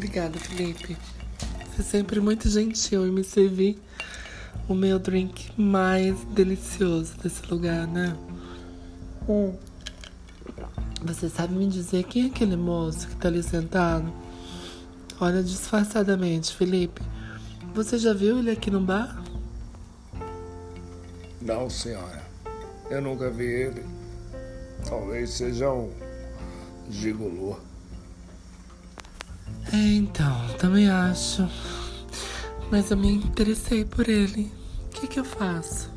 Obrigada, Felipe. Você é sempre muito gentil em me servir o meu drink mais delicioso desse lugar, né? Hum. Você sabe me dizer quem é aquele moço que tá ali sentado? Olha disfarçadamente, Felipe. Você já viu ele aqui no bar? Não, senhora. Eu nunca vi ele. Talvez seja um gigolô. É, então, também acho. Mas eu me interessei por ele. O que, que eu faço?